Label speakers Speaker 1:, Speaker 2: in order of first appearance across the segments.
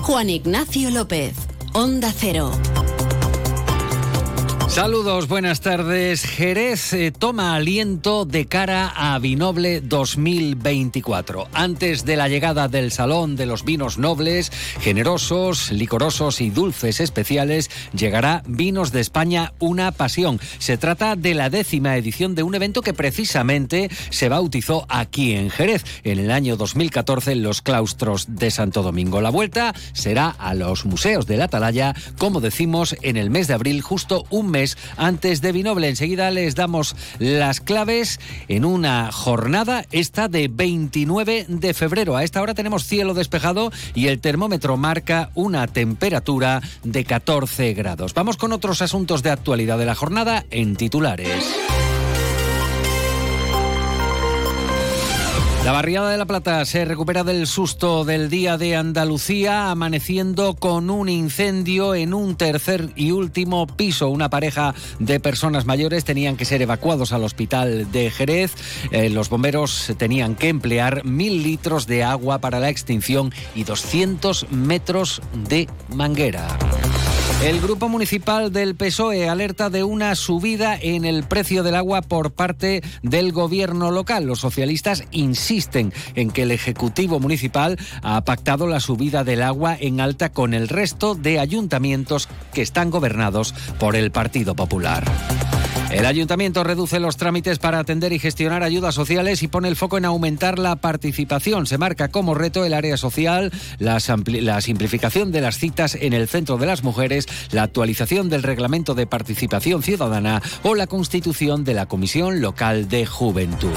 Speaker 1: Juan Ignacio López, Onda Cero.
Speaker 2: Saludos, buenas tardes. Jerez eh, toma aliento de cara a Vinoble 2024. Antes de la llegada del Salón de los Vinos Nobles, generosos, licorosos y dulces especiales, llegará Vinos de España Una Pasión. Se trata de la décima edición de un evento que precisamente se bautizó aquí en Jerez, en el año 2014 en los claustros de Santo Domingo. La vuelta será a los museos de la Atalaya, como decimos, en el mes de abril, justo un mes antes de Vinoble. Enseguida les damos las claves en una jornada, esta de 29 de febrero. A esta hora tenemos cielo despejado y el termómetro marca una temperatura de 14 grados. Vamos con otros asuntos de actualidad de la jornada en titulares. La barriada de La Plata se recupera del susto del día de Andalucía, amaneciendo con un incendio en un tercer y último piso. Una pareja de personas mayores tenían que ser evacuados al hospital de Jerez. Eh, los bomberos tenían que emplear mil litros de agua para la extinción y 200 metros de manguera. El Grupo Municipal del PSOE alerta de una subida en el precio del agua por parte del gobierno local. Los socialistas insisten en que el Ejecutivo Municipal ha pactado la subida del agua en alta con el resto de ayuntamientos que están gobernados por el Partido Popular. El ayuntamiento reduce los trámites para atender y gestionar ayudas sociales y pone el foco en aumentar la participación. Se marca como reto el área social, la, simplificación de las citas en el centro de las mujeres, la actualización del reglamento de participación ciudadana o la constitución de la Comisión Local de Juventud.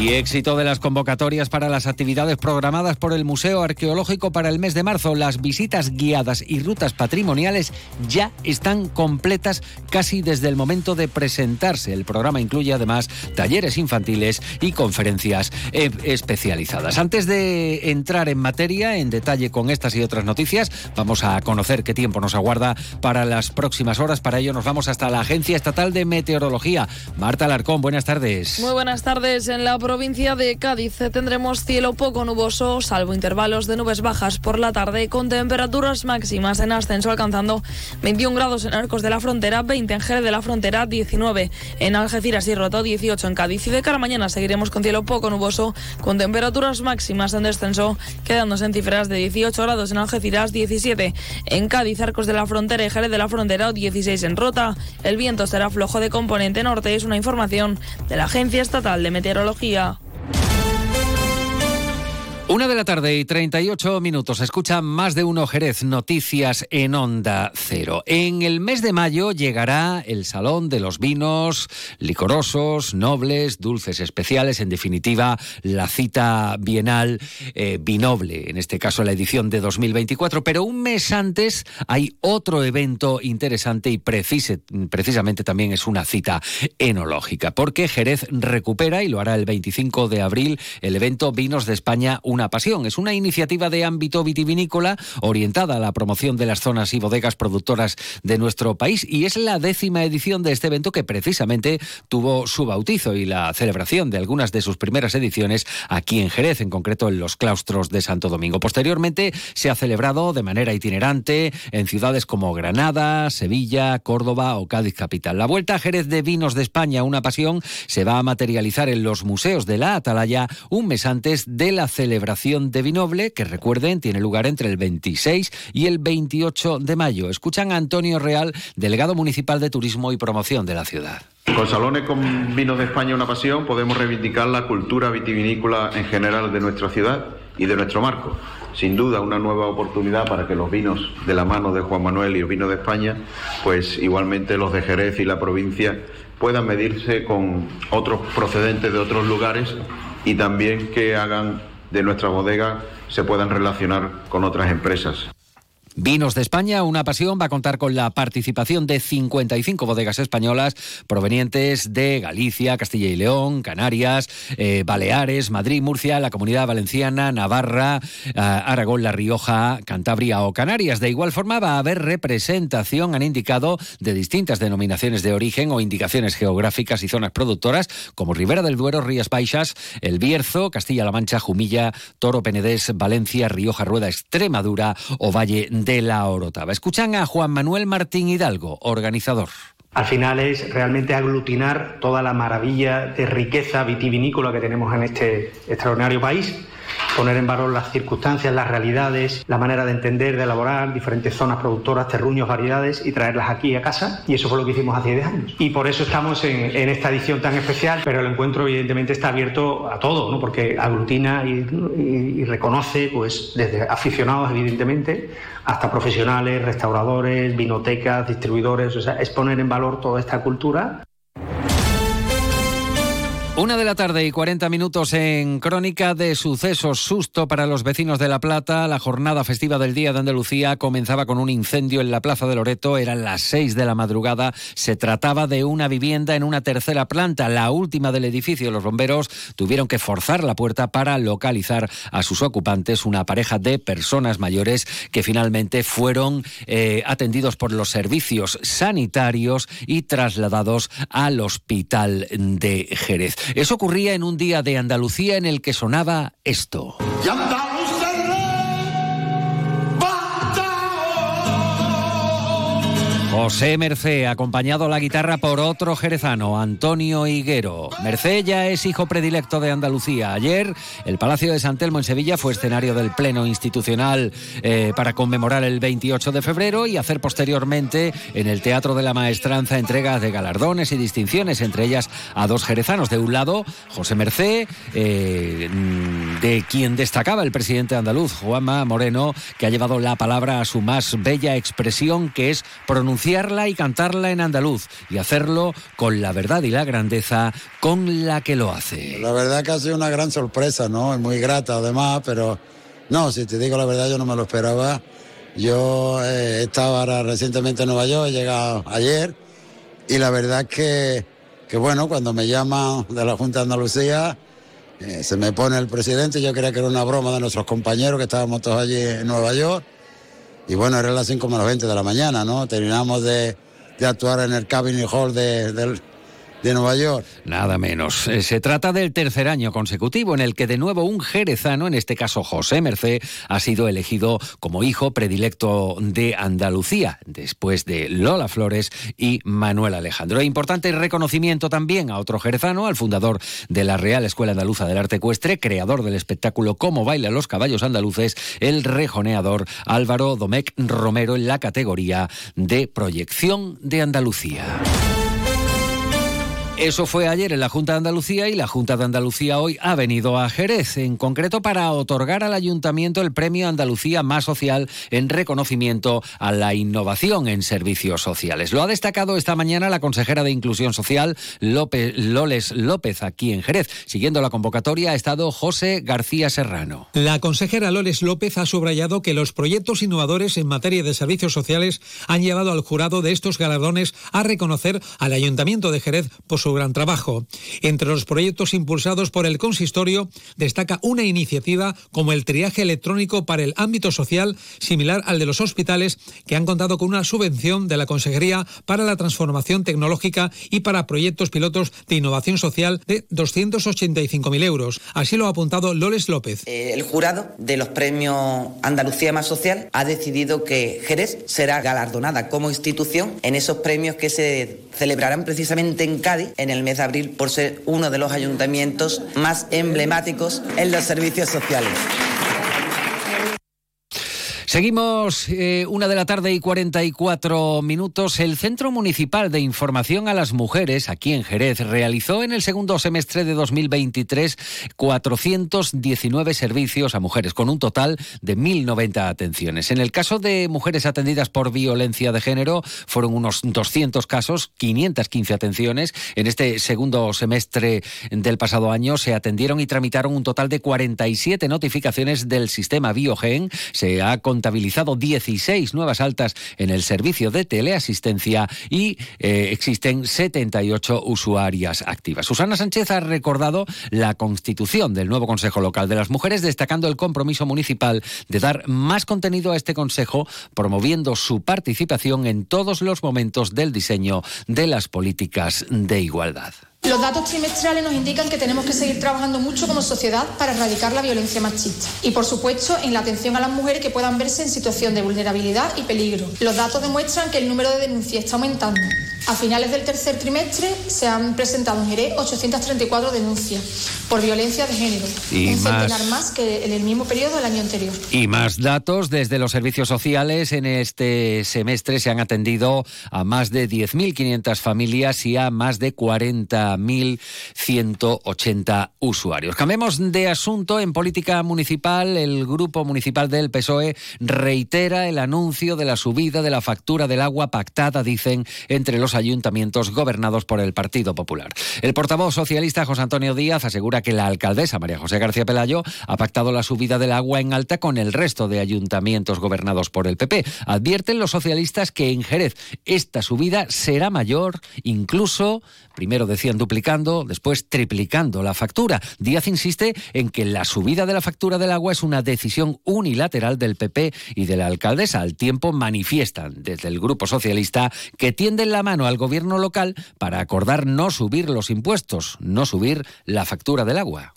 Speaker 2: Y éxito de las convocatorias para las actividades programadas por el Museo Arqueológico para el mes de marzo. Las visitas guiadas y rutas patrimoniales ya están completas casi desde el momento de presentarse. El programa incluye además talleres infantiles y conferencias eh, especializadas. Antes de entrar en materia, en detalle con estas y otras noticias, vamos a conocer qué tiempo nos aguarda para las próximas horas. Para ello nos vamos hasta la Agencia Estatal de Meteorología. Marta Alarcón, buenas tardes.
Speaker 3: Muy buenas tardes. En la provincia de Cádiz tendremos cielo poco nuboso, salvo intervalos de nubes bajas por la tarde, con temperaturas máximas en ascenso alcanzando 21 grados en Arcos de la Frontera, 20 en Jerez de la Frontera, 19 en Algeciras y Roto, 18 en Cádiz. Y de cara mañana seguiremos con cielo poco nuboso, con temperaturas máximas en descenso, quedándose en cifras de 18 grados en Algeciras, 17 en Cádiz, Arcos de la Frontera y Jerez de la Frontera, 16 en Rota. El viento será flojo de componente norte, es una información de la Agencia Estatal de Meteorología. Yeah.
Speaker 2: Una de la tarde y 38 minutos. Escucha más de uno Jerez Noticias en Onda Cero. En el mes de mayo llegará el Salón de los Vinos licorosos, nobles, dulces especiales. En definitiva, la cita bienal eh, binoble, en este caso la edición de 2024. Pero un mes antes hay otro evento interesante y precisamente también es una cita enológica. Porque Jerez recupera, y lo hará el 25 de abril, el evento Vinos de España una pasión. Es una iniciativa de ámbito vitivinícola orientada a la promoción de las zonas y bodegas productoras de nuestro país y es la décima edición de este evento que precisamente tuvo su bautizo y la celebración de algunas de sus primeras ediciones aquí en Jerez, en concreto en los claustros de Santo Domingo. Posteriormente se ha celebrado de manera itinerante en ciudades como Granada, Sevilla, Córdoba o Cádiz capital. La vuelta a Jerez de Vinos de España, una pasión, se va a materializar en los museos de la Atalaya un mes antes de la celebración de Vinoble, que recuerden, tiene lugar entre el 26 y el 28 de mayo. Escuchan a Antonio Real, delegado municipal de Turismo y Promoción de la ciudad.
Speaker 4: Con Salones con Vinos de España una pasión podemos reivindicar la cultura vitivinícola en general de nuestra ciudad y de nuestro marco. Sin duda una nueva oportunidad para que los vinos de la mano de Juan Manuel y los vinos de España, pues igualmente los de Jerez y la provincia puedan medirse con otros procedentes de otros lugares y también que hagan de nuestra bodega se puedan relacionar con otras empresas.
Speaker 2: Vinos de España, una pasión, va a contar con la participación de 55 bodegas españolas provenientes de Galicia, Castilla y León, Canarias, eh, Baleares, Madrid, Murcia, la Comunidad Valenciana, Navarra, eh, Aragón, La Rioja, Cantabria o Canarias. De igual forma va a haber representación, han indicado, de distintas denominaciones de origen o indicaciones geográficas y zonas productoras como Ribera del Duero, Rías Baixas, El Bierzo, Castilla-La Mancha, Jumilla, Toro Penedés, Valencia, Rioja, Rueda, Extremadura o Valle de la Orotava. Escuchan a Juan Manuel Martín Hidalgo, organizador.
Speaker 5: Al final es realmente aglutinar toda la maravilla de riqueza vitivinícola que tenemos en este extraordinario país poner en valor las circunstancias, las realidades, la manera de entender, de elaborar diferentes zonas productoras, terruños, variedades y traerlas aquí a casa. Y eso fue lo que hicimos hace 10 años. Y por eso estamos en, esta edición tan especial, pero el encuentro evidentemente está abierto a todo, ¿no? porque aglutina y, reconoce pues, desde aficionados evidentemente hasta profesionales, restauradores, vinotecas, distribuidores, o sea, es poner en valor toda esta cultura
Speaker 2: una de la tarde y 40 minutos en Crónica de Sucesos. Susto para los vecinos de La Plata. La jornada festiva del Día de Andalucía comenzaba con un incendio en la Plaza de Loreto. Eran las 6 de la madrugada. Se trataba de una vivienda en una tercera planta, la última del edificio. Los bomberos tuvieron que forzar la puerta para localizar a sus ocupantes, una pareja de personas mayores que finalmente fueron eh, atendidos por los servicios sanitarios y trasladados al hospital de Jerez. Eso ocurría en un día de Andalucía en el que sonaba esto. José Mercé, acompañado a la guitarra por otro jerezano, Antonio Higuero. Mercé ya es hijo predilecto de Andalucía. Ayer, el Palacio de San Telmo en Sevilla fue escenario del Pleno Institucional eh, para conmemorar el 28 de febrero y hacer posteriormente en el Teatro de la Maestranza entregas de galardones y distinciones, entre ellas a dos jerezanos. De un lado, José Mercé, eh, de quien destacaba el presidente andaluz, Juanma Moreno, que ha llevado la palabra a su más bella expresión, que es pronunciar y cantarla en andaluz y hacerlo con la verdad y la grandeza con la que lo hace.
Speaker 6: La verdad que ha sido una gran sorpresa, ¿no? Es muy grata además, pero no, si te digo la verdad yo no me lo esperaba. Yo eh, ahora recientemente en Nueva York, he llegado ayer y la verdad que, que bueno, cuando me llaman de la Junta de Andalucía, eh, se me pone el presidente, yo creía que era una broma de nuestros compañeros que estábamos todos allí en Nueva York y bueno, era las 5 menos 20 de la mañana, ¿no? Terminamos de, actuar en el Cabinet Hall del, de Nueva York.
Speaker 2: Nada menos. Eh, se trata del tercer año consecutivo en el que de nuevo un jerezano, en este caso José Mercé, ha sido elegido como hijo predilecto de Andalucía, después de Lola Flores y Manuel Alejandro. E importante reconocimiento también a otro jerezano, al fundador de la Real Escuela Andaluza del Arte Ecuestre, creador del espectáculo Cómo bailan los caballos andaluces, el rejoneador Álvaro Domecq Romero en la categoría de proyección de Andalucía. Eso fue ayer en la Junta de Andalucía y la Junta de Andalucía hoy ha venido a Jerez, en concreto para otorgar al ayuntamiento el premio Andalucía Más Social en reconocimiento a la innovación en servicios sociales. Lo ha destacado esta mañana la consejera de Inclusión Social, López, Loles López, aquí en Jerez. Siguiendo la convocatoria ha estado José García Serrano.
Speaker 7: La consejera Loles López ha subrayado que los proyectos innovadores en materia de servicios sociales han llevado al jurado de estos galardones a reconocer al ayuntamiento de Jerez por su gran trabajo. Entre los proyectos impulsados por el consistorio destaca una iniciativa como el triaje electrónico para el ámbito social, similar al de los hospitales, que han contado con una subvención de la Consejería para la Transformación Tecnológica y para proyectos pilotos de innovación social de 285.000 euros. Así lo ha apuntado Loles López.
Speaker 8: Eh, el jurado de los premios Andalucía Más Social ha decidido que Jerez será galardonada como institución en esos premios que se celebrarán precisamente en Cádiz en el mes de abril por ser uno de los ayuntamientos más emblemáticos en los servicios sociales.
Speaker 2: Seguimos eh, una de la tarde y 44 minutos. El Centro Municipal de Información a las Mujeres, aquí en Jerez, realizó en el segundo semestre de 2023 419 servicios a mujeres, con un total de 1.090 atenciones. En el caso de mujeres atendidas por violencia de género, fueron unos 200 casos, 515 atenciones. En este segundo semestre del pasado año se atendieron y tramitaron un total de 47 notificaciones del sistema Biogen. Se ha contabilizado 16 nuevas altas en el servicio de teleasistencia y eh, existen 78 usuarias activas. Susana Sánchez ha recordado la constitución del nuevo Consejo Local de las Mujeres, destacando el compromiso municipal de dar más contenido a este Consejo, promoviendo su participación en todos los momentos del diseño de las políticas de igualdad.
Speaker 9: Los datos trimestrales nos indican que tenemos que seguir trabajando mucho como sociedad para erradicar la violencia machista y, por supuesto, en la atención a las mujeres que puedan verse en situación de vulnerabilidad y peligro. Los datos demuestran que el número de denuncias está aumentando. A finales del tercer trimestre se han presentado en Jerez 834 denuncias por violencia de género,
Speaker 2: y
Speaker 9: un centenar más que en el mismo periodo del año anterior.
Speaker 2: Y más datos desde los servicios sociales. En este semestre se han atendido a más de 10.500 familias y a más de 40.180 usuarios. Cambiemos de asunto. En política municipal, el Grupo Municipal del PSOE reitera el anuncio de la subida de la factura del agua pactada, dicen, entre los ayuntamientos gobernados por el Partido Popular. El portavoz socialista José Antonio Díaz asegura que la alcaldesa María José García Pelayo ha pactado la subida del agua en alta con el resto de ayuntamientos gobernados por el PP. Advierten los socialistas que en Jerez esta subida será mayor, incluso, primero decían duplicando, después triplicando la factura. Díaz insiste en que la subida de la factura del agua es una decisión unilateral del PP y de la alcaldesa. Al tiempo manifiestan desde el Grupo Socialista que tienden la mano al gobierno local para acordar no subir los impuestos, no subir la factura del agua.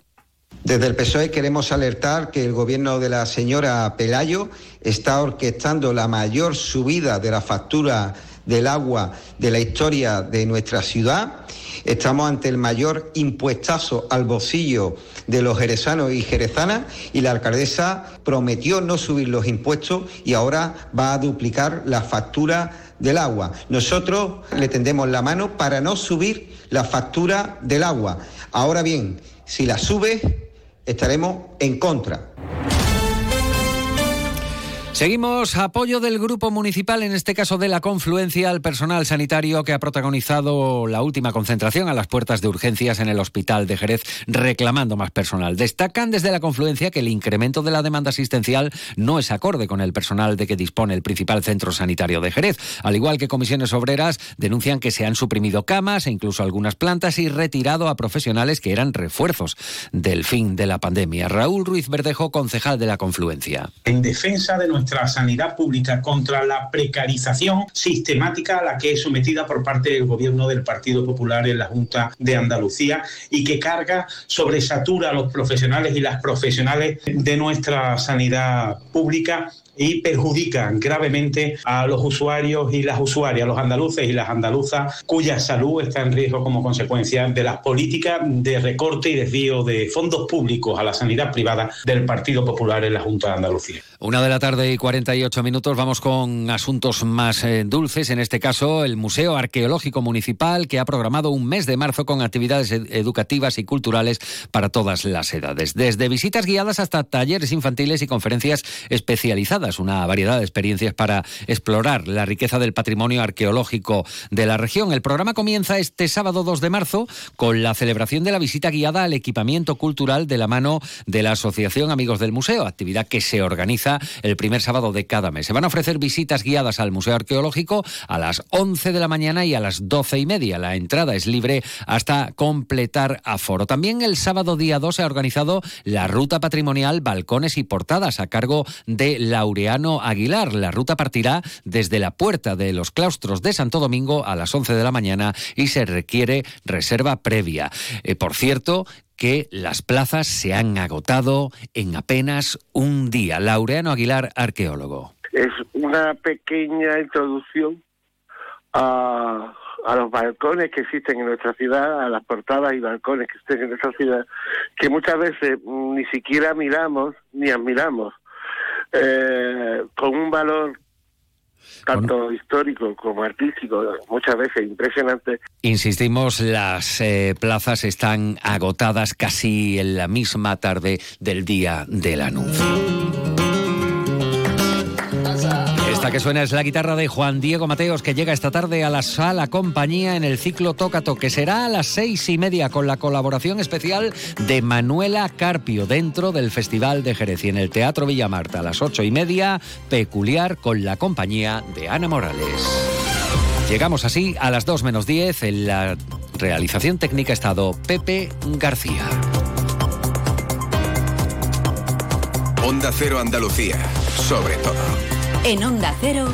Speaker 10: Desde el PSOE queremos alertar que el gobierno de la señora Pelayo está orquestando la mayor subida de la factura del agua de la historia de nuestra ciudad. Estamos ante el mayor impuestazo al bolsillo de los jerezanos y jerezanas y la alcaldesa prometió no subir los impuestos y ahora va a duplicar la factura del agua. Nosotros le tendemos la mano para no subir la factura del agua. Ahora bien, si la sube, estaremos en contra.
Speaker 2: Seguimos apoyo del grupo municipal, en este caso de la confluencia, al personal sanitario que ha protagonizado la última concentración a las puertas de urgencias en el hospital de Jerez, reclamando más personal. Destacan desde la confluencia que el incremento de la demanda asistencial no es acorde con el personal de que dispone el principal centro sanitario de Jerez. Al igual que comisiones obreras, denuncian que se han suprimido camas e incluso algunas plantas y retirado a profesionales que eran refuerzos del fin de la pandemia. Raúl Ruiz Verdejo, concejal de la confluencia.
Speaker 11: En defensa de nuestra sanidad pública, contra la precarización sistemática a la que es sometida por parte del gobierno del Partido Popular en la Junta de Andalucía y que carga, sobresatura a los profesionales y las profesionales de nuestra sanidad pública y perjudican gravemente a los usuarios y las usuarias, los andaluces y las andaluzas, cuya salud está en riesgo como consecuencia de las políticas de recorte y desvío de fondos públicos a la sanidad privada del Partido Popular en la Junta de Andalucía.
Speaker 2: Una de la tarde y 48 minutos. Vamos con asuntos más eh, dulces. En este caso, el Museo Arqueológico Municipal, que ha programado un mes de marzo con actividades ed educativas y culturales para todas las edades. Desde visitas guiadas hasta talleres infantiles y conferencias especializadas. Una variedad de experiencias para explorar la riqueza del patrimonio arqueológico de la región. El programa comienza este sábado 2 de marzo con la celebración de la visita guiada al equipamiento cultural de la mano de la Asociación Amigos del Museo, actividad que se organiza el primer sábado de cada mes. Se van a ofrecer visitas guiadas al Museo Arqueológico a las 11 de la mañana y a las 12 y media. La entrada es libre hasta completar aforo. También el sábado día 2 se ha organizado la ruta patrimonial Balcones y Portadas a cargo de Laureano Aguilar. La ruta partirá desde la puerta de los claustros de Santo Domingo a las 11 de la mañana y se requiere reserva previa. Eh, por cierto, que las plazas se han agotado en apenas un día. Laureano Aguilar, arqueólogo.
Speaker 12: Es una pequeña introducción a, a, los balcones que existen en nuestra ciudad, a las portadas y balcones que existen en nuestra ciudad, que muchas veces ni siquiera miramos ni admiramos, eh, con un valor tanto bueno. histórico como artístico, muchas veces impresionante.
Speaker 2: Insistimos, las eh, plazas están agotadas casi en la misma tarde del día del anuncio. Esta que suena es la guitarra de Juan Diego Mateos, que llega esta tarde a la sala compañía en el ciclo Tócato, que será a las seis y media con la colaboración especial de Manuela Carpio dentro del Festival de Jerez y en el Teatro Villamarta a las ocho y media, peculiar con la compañía de Ana Morales. Llegamos así a las dos menos diez en la realización técnica estado Pepe García.
Speaker 13: Onda Cero Andalucía, sobre todo.
Speaker 1: En Onda Cero.